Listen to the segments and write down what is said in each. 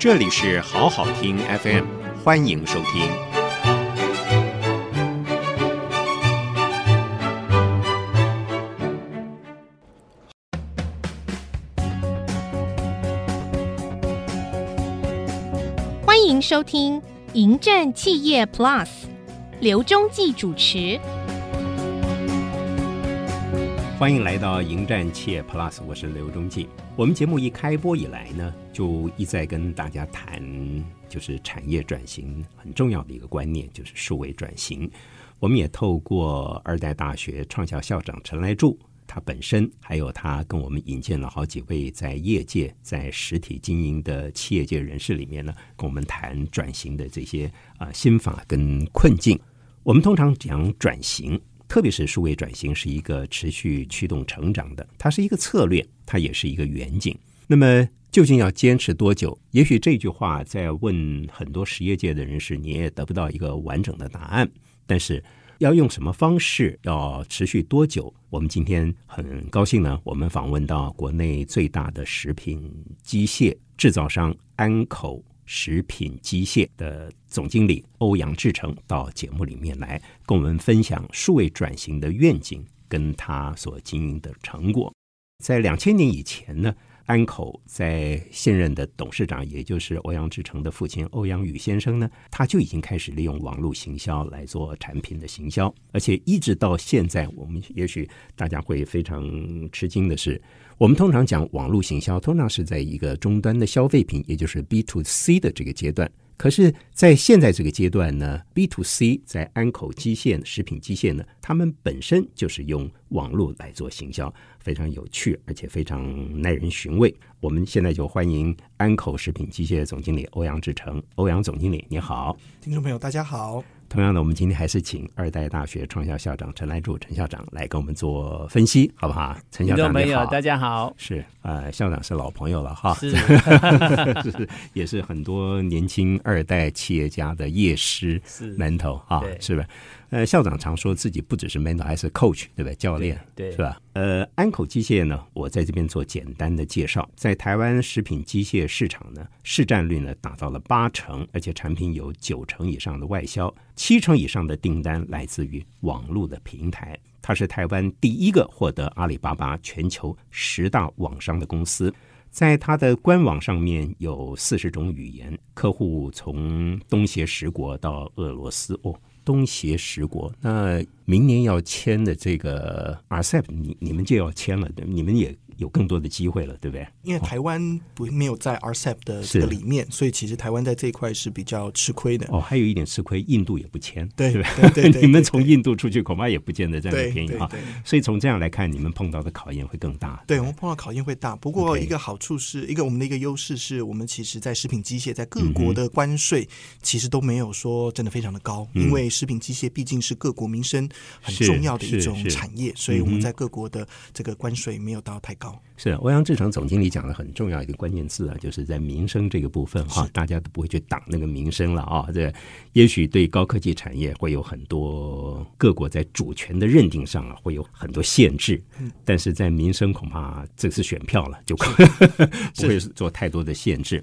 这里是好好听 FM，欢迎收听。欢迎收听《迎战企业 Plus》，刘忠记主持。欢迎来到《迎战企业 Plus》，我是刘忠记。我们节目一开播以来呢，就一再跟大家谈，就是产业转型很重要的一个观念，就是数位转型。我们也透过二代大学创校校长陈来柱，他本身还有他跟我们引荐了好几位在业界、在实体经营的企业界人士里面呢，跟我们谈转型的这些啊心法跟困境。我们通常讲转型。特别是数位转型是一个持续驱动成长的，它是一个策略，它也是一个远景。那么究竟要坚持多久？也许这句话在问很多实业界的人士，你也得不到一个完整的答案。但是要用什么方式，要持续多久？我们今天很高兴呢，我们访问到国内最大的食品机械制造商安口。食品机械的总经理欧阳志成到节目里面来，跟我们分享数位转型的愿景跟他所经营的成果。在两千年以前呢，安口在现任的董事长，也就是欧阳志成的父亲欧阳宇先生呢，他就已经开始利用网络行销来做产品的行销，而且一直到现在，我们也许大家会非常吃惊的是。我们通常讲网络行销，通常是在一个终端的消费品，也就是 B to C 的这个阶段。可是，在现在这个阶段呢，B to C 在安口机械、食品机械呢，他们本身就是用网络来做行销，非常有趣，而且非常耐人寻味。我们现在就欢迎安口食品机械总经理欧阳志成，欧阳总经理，你好，听众朋友，大家好。同样的，我们今天还是请二代大学创校校长陈来柱陈校长来跟我们做分析，好不好？陈校长你好，大家好。是呃，校长是老朋友了哈，是 是也是很多年轻二代企业家的业师门头啊，是吧？呃，校长常说自己不只是 mentor，还是 coach，对不对？教练，对，是吧？呃，安口机械呢，我在这边做简单的介绍，在台湾食品机械市场呢，市占率呢达到了八成，而且产品有九成以上的外销，七成以上的订单来自于网络的平台。它是台湾第一个获得阿里巴巴全球十大网商的公司，在它的官网上面有四十种语言，客户从东协十国到俄罗斯哦。东协十国，那明年要签的这个 RCEP，你你们就要签了，你们也。有更多的机会了，对不对？因为台湾不没有在 RCEP 的这个里面，所以其实台湾在这一块是比较吃亏的。哦，还有一点吃亏，印度也不签，对对对，你们从印度出去恐怕也不见得这样便宜哈。所以从这样来看，你们碰到的考验会更大。对我们碰到考验会大，不过一个好处是一个我们的一个优势是我们其实，在食品机械在各国的关税其实都没有说真的非常的高，因为食品机械毕竟是各国民生很重要的一种产业，所以我们在各国的这个关税没有到太高。是欧阳志成总经理讲的很重要一个关键字啊，就是在民生这个部分哈，大家都不会去挡那个民生了啊。这也许对高科技产业会有很多各国在主权的认定上啊，会有很多限制，但是在民生恐怕这次选票了，就 不会做太多的限制。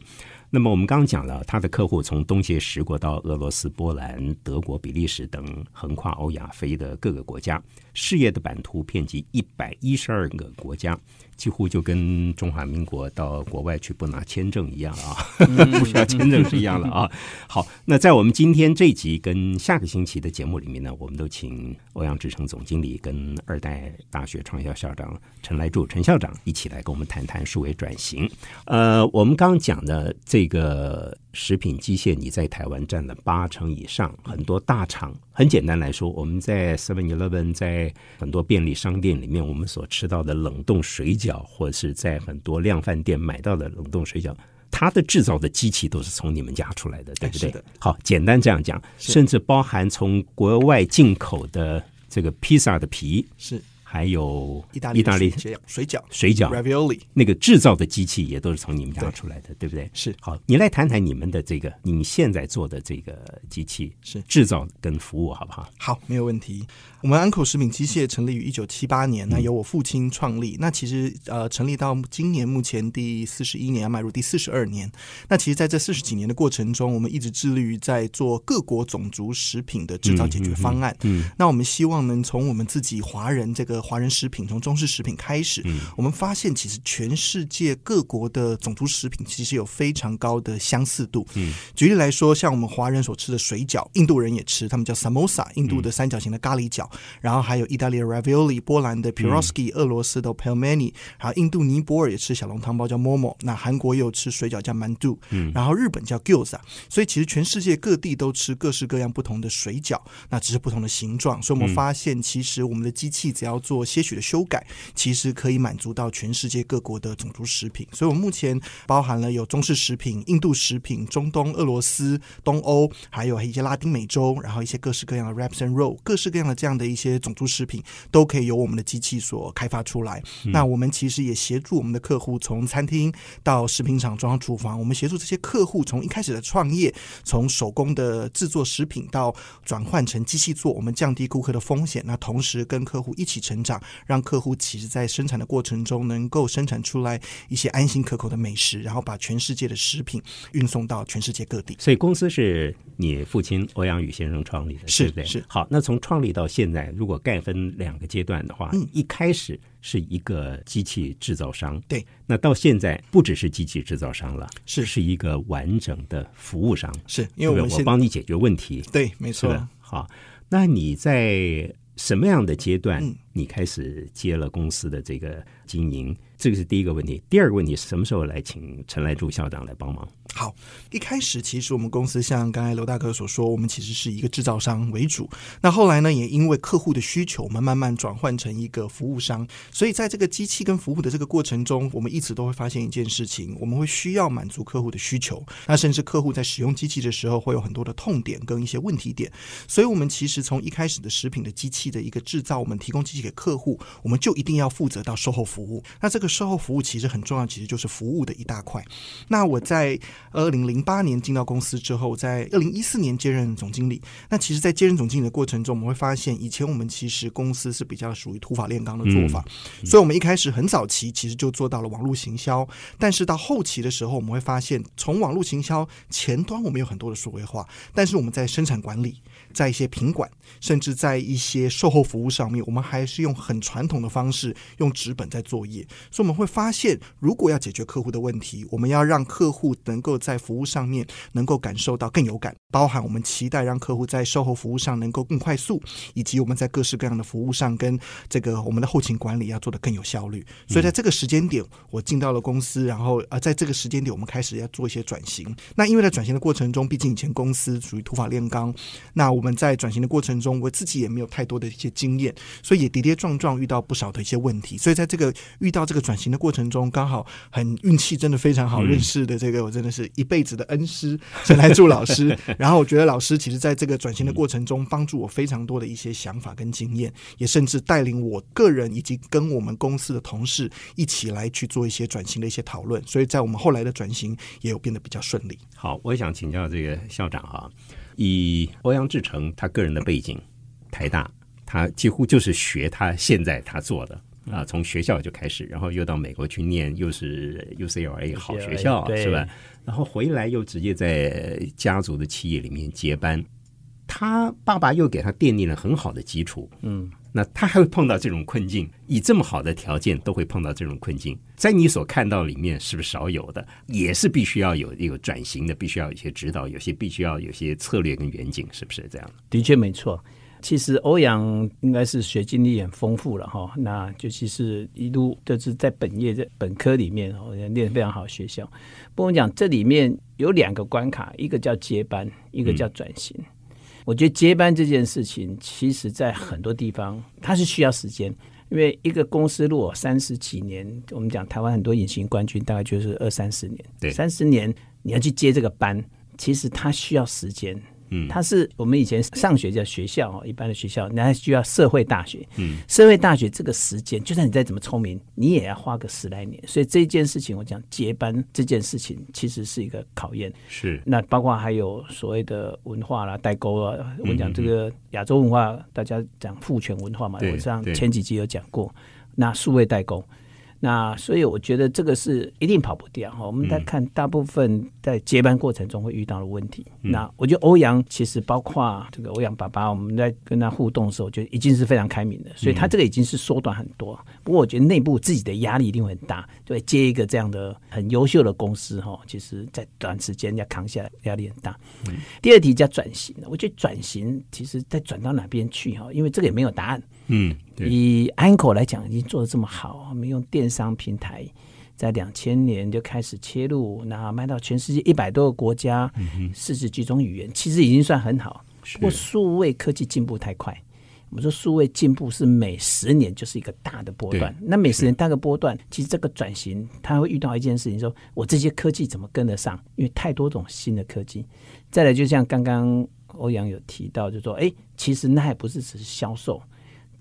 那么我们刚刚讲了，他的客户从东协十国到俄罗斯、波兰、德国、比利时等横跨欧亚非的各个国家，事业的版图遍及一百一十二个国家。几乎就跟中华民国到国外去不拿签证一样啊，不需要签证是一样的啊。好，那在我们今天这集跟下个星期的节目里面呢，我们都请欧阳志成总经理跟二代大学创校校长陈来柱陈校长一起来跟我们谈谈数位转型。呃，我们刚刚讲的这个。食品机械，你在台湾占了八成以上，很多大厂。很简单来说，我们在 Seven Eleven，在很多便利商店里面，我们所吃到的冷冻水饺，或者是在很多量饭店买到的冷冻水饺，它的制造的机器都是从你们家出来的，对不对？好，简单这样讲，甚至包含从国外进口的这个披萨的皮是。还有意大利意大利水饺水饺 ravioli 那个制造的机器也都是从你们家出来的，对不对？是好，你来谈谈你们的这个你现在做的这个机器是制造跟服务好不好？好，没有问题。我们安口食品机械成立于一九七八年，那由我父亲创立。那其实呃，成立到今年目前第四十一年，要迈入第四十二年。那其实在这四十几年的过程中，我们一直致力于在做各国种族食品的制造解决方案。嗯，那我们希望能从我们自己华人这个华人食品，从中式食品开始，我们发现其实全世界各国的种族食品其实有非常高的相似度。嗯，举例来说，像我们华人所吃的水饺，印度人也吃，他们叫 samosa，印度的三角形的咖喱饺。然后还有意大利的 ravioli，波兰的 pierogi，俄罗斯的 pelmeni，还有印度尼泊尔也吃小笼汤包叫 momo，那韩国也有吃水饺叫 mandu，嗯，然后日本叫 gyoza，所以其实全世界各地都吃各式各样不同的水饺，那只是不同的形状。所以我们发现，其实我们的机器只要做些许的修改，其实可以满足到全世界各国的种族食品。所以，我们目前包含了有中式食品、印度食品、中东、俄罗斯、东欧，还有一些拉丁美洲，然后一些各式各样的 wraps and roll，各式各样的这样的一些种族食品都可以由我们的机器所开发出来。那我们其实也协助我们的客户从餐厅到食品厂装上厨房，我们协助这些客户从一开始的创业，从手工的制作食品到转换成机器做，我们降低顾客的风险。那同时跟客户一起成长，让客户其实在生产的过程中能够生产出来一些安心可口的美食，然后把全世界的食品运送到全世界各地。所以公司是你父亲欧阳宇先生创立的，是对？是。好，那从创立到现在，如果概分两个阶段的话，嗯，一开始是一个机器制造商，对，那到现在不只是机器制造商了，是。是一个完整的服务商，是因为我我帮你解决问题，对，没错。好，那你在什么样的阶段，你开始接了公司的这个经营？这个是第一个问题。第二个问题是，什么时候来请陈来柱校长来帮忙？好，一开始其实我们公司像刚才刘大哥所说，我们其实是一个制造商为主。那后来呢，也因为客户的需求，我们慢慢转换成一个服务商。所以在这个机器跟服务的这个过程中，我们一直都会发现一件事情：我们会需要满足客户的需求。那甚至客户在使用机器的时候，会有很多的痛点跟一些问题点。所以，我们其实从一开始的食品的机器的一个制造，我们提供机器给客户，我们就一定要负责到售后服务。那这个售后服务其实很重要，其实就是服务的一大块。那我在二零零八年进到公司之后，在二零一四年接任总经理。那其实，在接任总经理的过程中，我们会发现，以前我们其实公司是比较属于土法炼钢的做法，所以我们一开始很早期其实就做到了网络行销。但是到后期的时候，我们会发现，从网络行销前端我们有很多的数位化，但是我们在生产管理、在一些品管，甚至在一些售后服务上面，我们还是用很传统的方式，用纸本在作业。所以我们会发现，如果要解决客户的问题，我们要让客户能够在服务上面能够感受到更有感，包含我们期待让客户在售后服务上能够更快速，以及我们在各式各样的服务上跟这个我们的后勤管理要做得更有效率。所以在这个时间点，我进到了公司，然后呃，在这个时间点，我们开始要做一些转型。那因为在转型的过程中，毕竟以前公司属于土法炼钢，那我们在转型的过程中，我自己也没有太多的一些经验，所以也跌跌撞撞遇到不少的一些问题。所以在这个遇到这个转型的过程中，刚好很运气真的非常好，认识的这个我真的是一辈子的恩师 陈来柱老师。然后我觉得老师其实在这个转型的过程中，帮助我非常多的一些想法跟经验，也甚至带领我个人以及跟我们公司的同事一起来去做一些转型的一些讨论。所以在我们后来的转型也有变得比较顺利。好，我也想请教这个校长哈，以欧阳志成他个人的背景，台大他几乎就是学他现在他做的。啊，从学校就开始，然后又到美国去念，又是 UCLA 好学校，是吧？然后回来又直接在家族的企业里面接班。他爸爸又给他奠定了很好的基础，嗯，那他还会碰到这种困境，以这么好的条件都会碰到这种困境，在你所看到里面是不是少有的？也是必须要有一个转型的，必须要有一些指导，有些必须要有些策略跟远景，是不是这样？的确没错。其实欧阳应该是学经历很丰富了哈，那就其实一路就是在本业在本科里面哦，念非常好学校。不过讲这里面有两个关卡，一个叫接班，一个叫转型。我觉得接班这件事情，其实在很多地方它是需要时间，因为一个公司如果三十几年，我们讲台湾很多隐形冠军大概就是二三十年，对，三十年你要去接这个班，其实它需要时间。嗯它是我们以前上学叫学校哦，一般的学校，那需要社会大学。嗯，社会大学这个时间，就算你再怎么聪明，你也要花个十来年。所以这件事情，我讲接班这件事情，其实是一个考验。是那包括还有所谓的文化啦、代沟啊，我们讲这个亚洲文化，大家讲父权文化嘛，我上前几集有讲过。那数位代沟，那所以我觉得这个是一定跑不掉哈。我们在看大部分在接班过程中会遇到的问题。那我觉得欧阳其实包括这个欧阳爸爸，我们在跟他互动的时候，我觉得已经是非常开明的，所以他这个已经是缩短很多。不过我觉得内部自己的压力一定会很大，对，接一个这样的很优秀的公司哈，其实在短时间要扛下来，压力很大。第二题叫转型，我觉得转型其实再转到哪边去哈，因为这个也没有答案。嗯，以 Anko 来讲，已经做的这么好，我们用电商平台，在两千年就开始切入，那卖到全世界一百多个国家，四十几种语言，其实已经算很好。不过数位科技进步太快，我们说数位进步是每十年就是一个大的波段。那每十年大个波段，其实这个转型，它会遇到一件事情，说我这些科技怎么跟得上？因为太多种新的科技。再来，就像刚刚欧阳有提到，就说，哎，其实那还不是只是销售。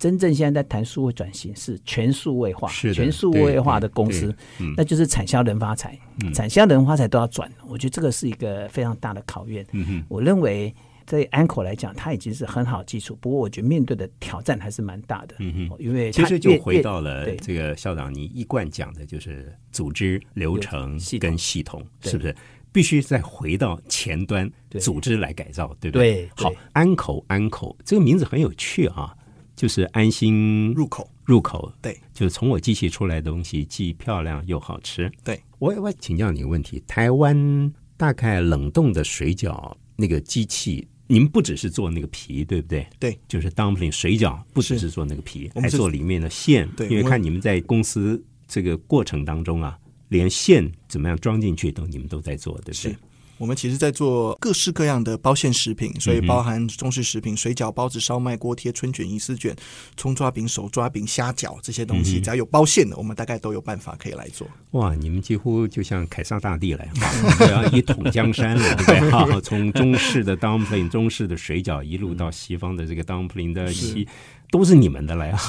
真正现在在谈数位转型是全数位化，是全数位化的公司那就是产销人发财，产销人发财都要转。我觉得这个是一个非常大的考验。嗯，我认为在 Anko 来讲，它已经是很好的基础，不过我觉得面对的挑战还是蛮大的。嗯哼。因为其实就回到了对这个校长你一贯讲的，就是组织流程跟系统，是不是？必须再回到前端对组织来改造，对不对对好，安口安口这个名字很有趣啊，就是安心入口入口，对，就是从我机器出来的东西既漂亮又好吃。对，我我请教你个问题，台湾大概冷冻的水饺那个机器，你们不只是做那个皮，对不对？对，就是 dumpling 水饺，不只是做那个皮，还做里面的馅。对因为看你们在公司这个过程当中啊，连馅怎么样装进去都你们都在做，对不对是？我们其实在做各式各样的包馅食品，所以包含中式食品、水饺、包子、烧麦、锅贴、春卷、银丝卷、葱抓饼、手抓饼、虾饺这些东西，只要有包馅的，我们大概都有办法可以来做。哇，你们几乎就像凯撒大帝来，哈，要一统江山了，对不对？哈，从中式的 dumpling、中式的水饺，一路到西方的这个 dumpling 的西，都是你们的来啊！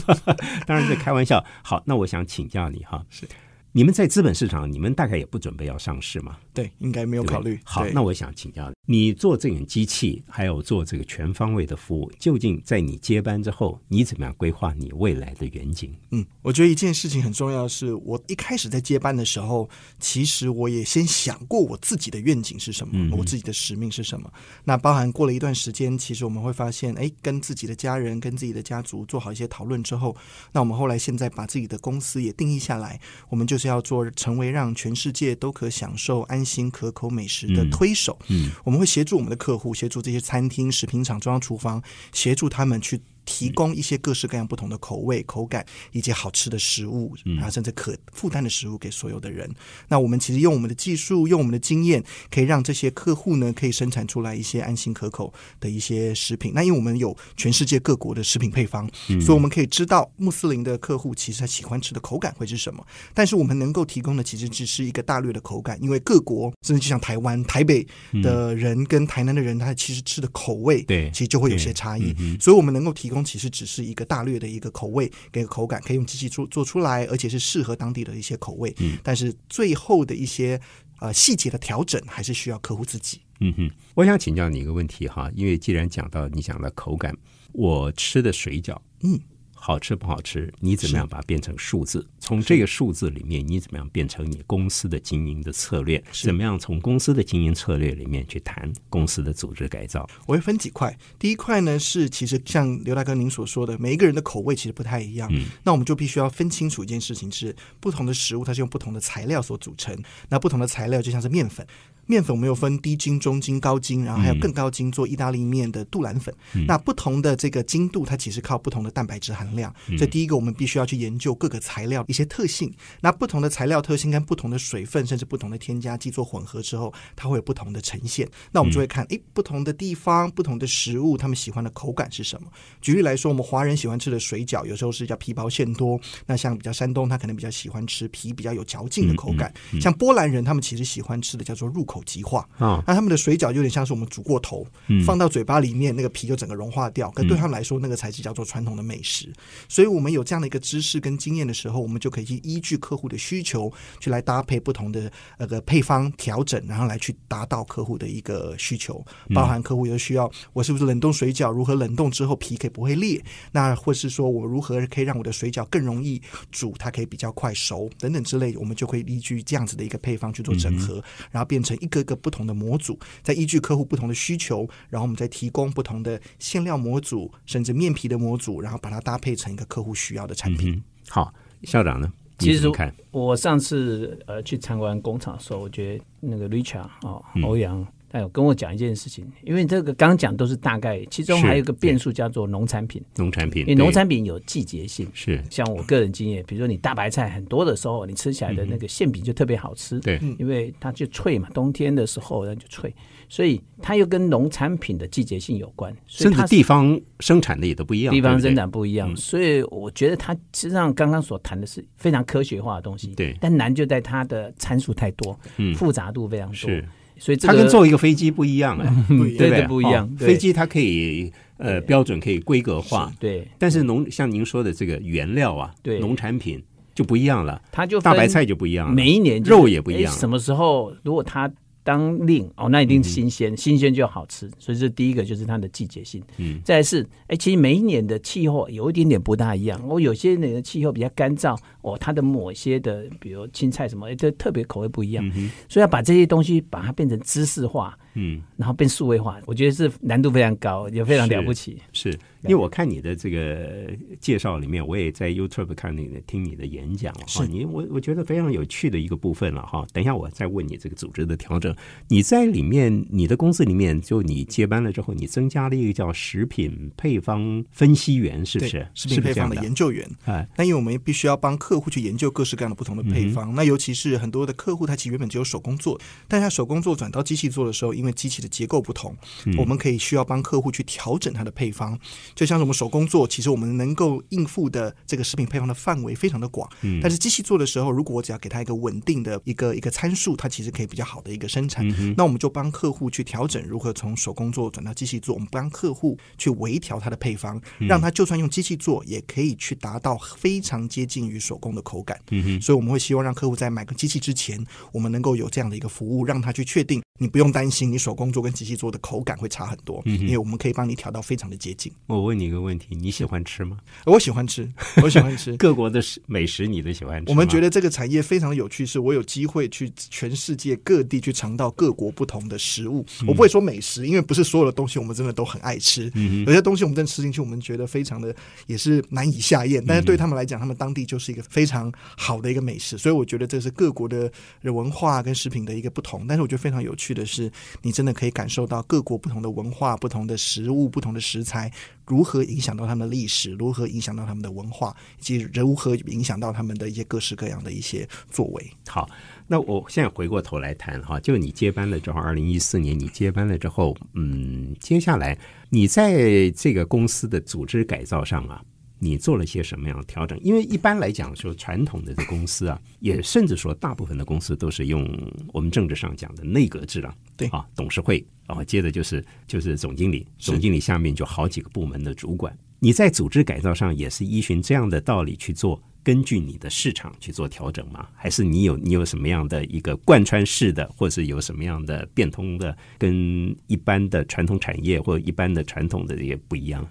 当然是开玩笑。好，那我想请教你哈，是你们在资本市场，你们大概也不准备要上市嘛？对，应该没有考虑。好，那我想请教你，做这种机器，还有做这个全方位的服务，究竟在你接班之后，你怎么样规划你未来的远景？嗯，我觉得一件事情很重要的是，我一开始在接班的时候，其实我也先想过我自己的愿景是什么，嗯我自己的使命是什么。那包含过了一段时间，其实我们会发现，哎，跟自己的家人、跟自己的家族做好一些讨论之后，那我们后来现在把自己的公司也定义下来，我们就是要做成为让全世界都可享受安心可口美食的嗯推手。嗯我们会协助我们的客户，协助这些餐厅、食品厂、中央厨房，协助他们去提供一些各式各样不同的口味、口感以及好吃的食物，嗯然后甚至可负担的食物给所有的人。那我们其实用我们的技术，用我们的经验，可以让这些客户呢，可以生产出来一些安心可口的一些食品。那因为我们有全世界各国的食品配方，嗯所以我们可以知道穆斯林的客户其实他喜欢吃的口感会是什么。但是我们能够提供的其实只是一个大略的口感，因为各国甚至就像台湾、台北的人跟台南的人，他其实吃的口味，对其实就会有些差异。嗯所以我们能够提供其实只是一个大略的一个口味跟口感，可以用机器做做出来，而且是适合当地的一些口味。嗯但是最后的一些呃细节的调整，还是需要客户自己。嗯哼，我想请教你一个问题哈，因为既然讲到你讲到口感，我吃的水饺，嗯，好吃不好吃，你怎么样把它变成数字？从这个数字里面，你怎么样变成你公司的经营的策略？怎么样从公司的经营策略里面去谈公司的组织改造？我会分几块，第一块呢是其实像刘大哥您所说的，每一个人的口味其实不太一样，嗯那我们就必须要分清楚一件事情是，不同的食物它是用不同的材料所组成，那不同的材料就像是面粉。面粉我们有分低筋、中筋、高筋，然后还有更高筋做意大利面的杜兰粉。那不同的这个筋度，它其实靠不同的蛋白质含含量。所以第一个，我们必须要去研究各个材料一些特性。那不同的材料特性跟不同的水分，甚至不同的添加剂做混合之后，它会有不同的呈现。那我们就会看，诶，不同的地方、不同的食物，他们喜欢的口感是什么？举例来说，我们华人喜欢吃的水饺，有时候是叫皮薄馅多。那像比较山东，他可能比较喜欢吃皮比较有嚼劲的口感。像波兰人，他们其实喜欢吃的叫做入口即化啊。那他们的水饺有点像是我们煮过头，放到嘴巴里面，那个皮就整个融化掉。可对他们来说，那个才是叫做传统的美食。所以我们有这样的一个知识跟经验的时候，我们就可以去依据客户的需求，去来搭配不同的那个配方调整，然后来去达到客户的一个需求。包含客户有需要，我是不是冷冻水饺？如何冷冻之后皮可以不会裂？那或是说我如何可以让我的水饺更容易煮，它可以比较快熟等等之类，我们就会依据这样子的一个配方去做整合，然后变成一个个不同的模组，再依据客户不同的需求，然后我们再提供不同的馅料模组，甚至面皮的模组，然后把它搭配成一个客户需要的产品。好，校长呢？其实我上次呃去参观工厂的时候，我觉得那个 Richard 哦，欧阳。他有跟我讲一件事情，因为这个刚讲都是大概，其中还有一个变数叫做农产品。农产品，因为农产品有季节性。是，像我个人经验，比如说你大白菜很多的时候，你吃起来的那个馅饼就特别好吃。对，因为它就脆嘛，冬天的时候那就脆，所以它又跟农产品的季节性有关。甚至地方生产的也都不一样，地方生产不一样，所以我觉得它实际上刚刚所谈的是非常科学化的东西。对，但难就在它的参数太多，复杂度非常多。所以它跟坐一个飞机不一样啊，对对？不一样。飞机它可以呃标准可以规格化，对。但是农像您说的这个原料啊，对，农产品就不一样了，它就大白菜就不一样了，每一年肉也不一样。什么时候如果它当令哦，那一定新鲜，新鲜就好吃。所以这第一个就是它的季节性。嗯，再是哎，其实每一年的气候有一点点不大一样。我有些年的气候比较干燥，哦，它的某些的，比如青菜什么，这特别口味不一样。所以要把这些东西把它变成知识化。嗯，然后变数位化，我觉得是难度非常高，也非常了不起。是因为我看你的这个介绍里面，我也在 YouTube 看你的听你的演讲哈，你我我觉得非常有趣的一个部分了哈。等一下我再问你这个组织的调整，你在里面你的公司里面，就你接班了之后，你增加了一个叫食品配方分析员，是不是？食品配方的研究员。哎，那因为我们必须要帮客户去研究各式各样的不同的配方，那尤其是很多的客户，他其实原本只有手工做，但他手工做转到机器做的时候，因为机器的结构不同，我们可以需要帮客户去调整它的配方。就像是我们手工做，其实我们能够应付的这个食品配方的范围非常的广。但是机器做的时候，如果我只要给它一个稳定的一个一个参数，它其实可以比较好的一个生产。那我们就帮客户去调整如何从手工做转到机器做。我们帮客户去微调它的配方，让它就算用机器做，也可以去达到非常接近于手工的口感。所以我们会希望让客户在买个机器之前，我们能够有这样的一个服务，让他去确定。你不用担心，你手工做跟机器做的口感会差很多，因为我们可以帮你调到非常的接近。我问你一个问题，你喜欢吃吗？我喜欢吃，我喜欢吃 各国的美食，你都喜欢吃。我们觉得这个产业非常有趣，是我有机会去全世界各地去尝到各国不同的食物。我不会说美食，因为不是所有的东西我们真的都很爱吃。有些东西我们真的吃进去，我们觉得非常的也是难以下咽。但是对他们来讲，他们当地就是一个非常好的一个美食。所以我觉得这是各国的文化跟食品的一个不同。但是我觉得非常有趣的是。你真的可以感受到各国不同的文化、不同的食物、不同的食材如何影响到他们的历史，如何影响到他们的文化，以及如何影响到他们的一些各式各样的一些作为。好，那我现在回过头来谈哈，就你接班了之后，二零一四年你接班了之后，嗯，接下来你在这个公司的组织改造上啊。你做了些什么样的调整？因为一般来讲，说传统的这公司啊，也甚至说大部分的公司都是用我们政治上讲的内阁制了。对啊，董事会，然后接着就是就是总经理，总经理下面就好几个部门的主管。你在组织改造上也是依循这样的道理去做，根据你的市场去做调整吗？还是你有你有什么样的一个贯穿式的，或是有什么样的变通的，跟一般的传统产业或者一般的传统的也不一样？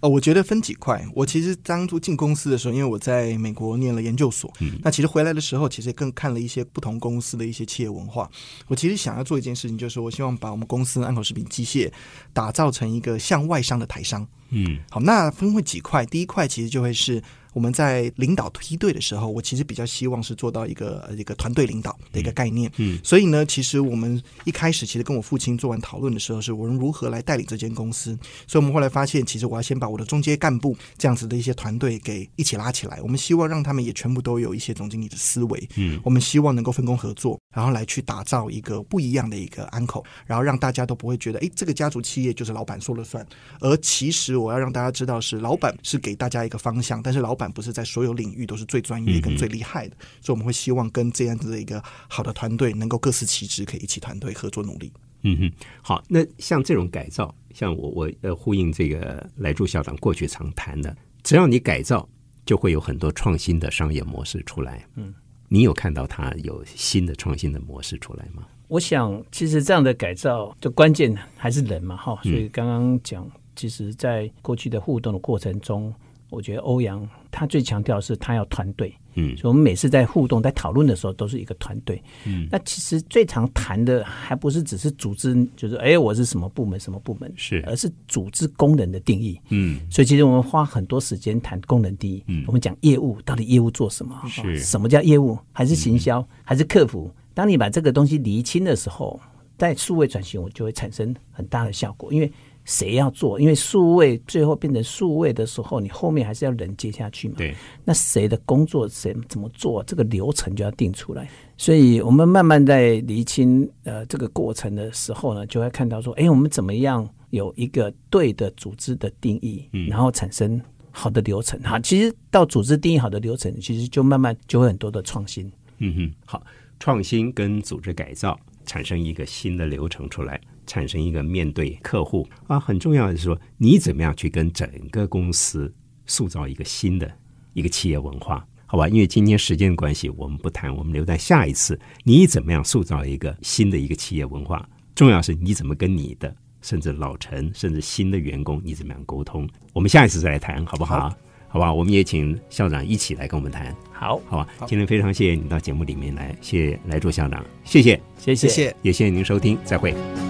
哦，我觉得分几块。我其实当初进公司的时候，因为我在美国念了研究所，那其实回来的时候，其实更看了一些不同公司的一些企业文化。我其实想要做一件事情，就是我希望把我们公司安口食品机械打造成一个向外商的台商。嗯好，那分为几块，第一块其实就会是我们在领导梯队的时候，我其实比较希望是做到一个呃一个团队领导的一个概念。嗯所以呢，其实我们一开始其实跟我父亲做完讨论的时候，是我们如何来带领这间公司。所以我们后来发现，其实我要先把我的中阶干部这样子的一些团队给一起拉起来。我们希望让他们也全部都有一些总经理的思维。嗯我们希望能够分工合作，然后来去打造一个不一样的一个安口，然后让大家都不会觉得，哎，这个家族企业就是老板说了算。而其实我要让大家知道，是老板是给大家一个方向，但是老板不是在所有领域都是最专业跟最厉害的，所以我们会希望跟这样子的一个好的团队能够各司其职，可以一起团队合作努力。嗯哼，好，那像这种改造，像我我呃呼应这个来柱校长过去常谈的，只要你改造，就会有很多创新的商业模式出来。嗯，你有看到它有新的创新的模式出来吗？我想，其实这样的改造，就关键还是人嘛，哈。所以刚刚讲，其实，在过去的互动的过程中，我觉得欧阳他最强调的是他要团队。嗯所以我们每次在互动、在讨论的时候，都是一个团队。嗯，那其实最常谈的，还不是只是组织，就是哎，我是什么部门、什么部门，是而是组织功能的定义。嗯所以其实我们花很多时间谈功能定义。嗯我们讲业务，到底业务做什么？是哦什么叫业务？还是行销？还是客服？当你把这个东西厘清的时候，在数位转型，我就会产生很大的效果。因为谁要做？因为数位最后变成数位的时候，你后面还是要人接下去嘛。对，那谁的工作谁怎么做，这个流程就要定出来。所以我们慢慢在厘清呃这个过程的时候呢，就会看到说，哎，我们怎么样有一个对的组织的定义，嗯然后产生好的流程。哈，其实到组织定义好的流程，其实就慢慢就会很多的创新。嗯哼，好，创新跟组织改造产生一个新的流程出来，产生一个面对客户啊，很重要的是说，你怎么样去跟整个公司塑造一个新的一个企业文化，好吧？因为今天时间关系，我们不谈，我们留在下一次，你怎么样塑造一个新的一个企业文化？重要是你怎么跟你的甚至老陈，甚至新的员工，你怎么样沟通？我们下一次再来谈，好不好？好好吧，我们也请校长一起来跟我们谈。好，好吧，好今天非常谢谢你到节目里面来，谢谢来祝校长，谢谢，谢谢谢谢。也谢谢您收听，再会。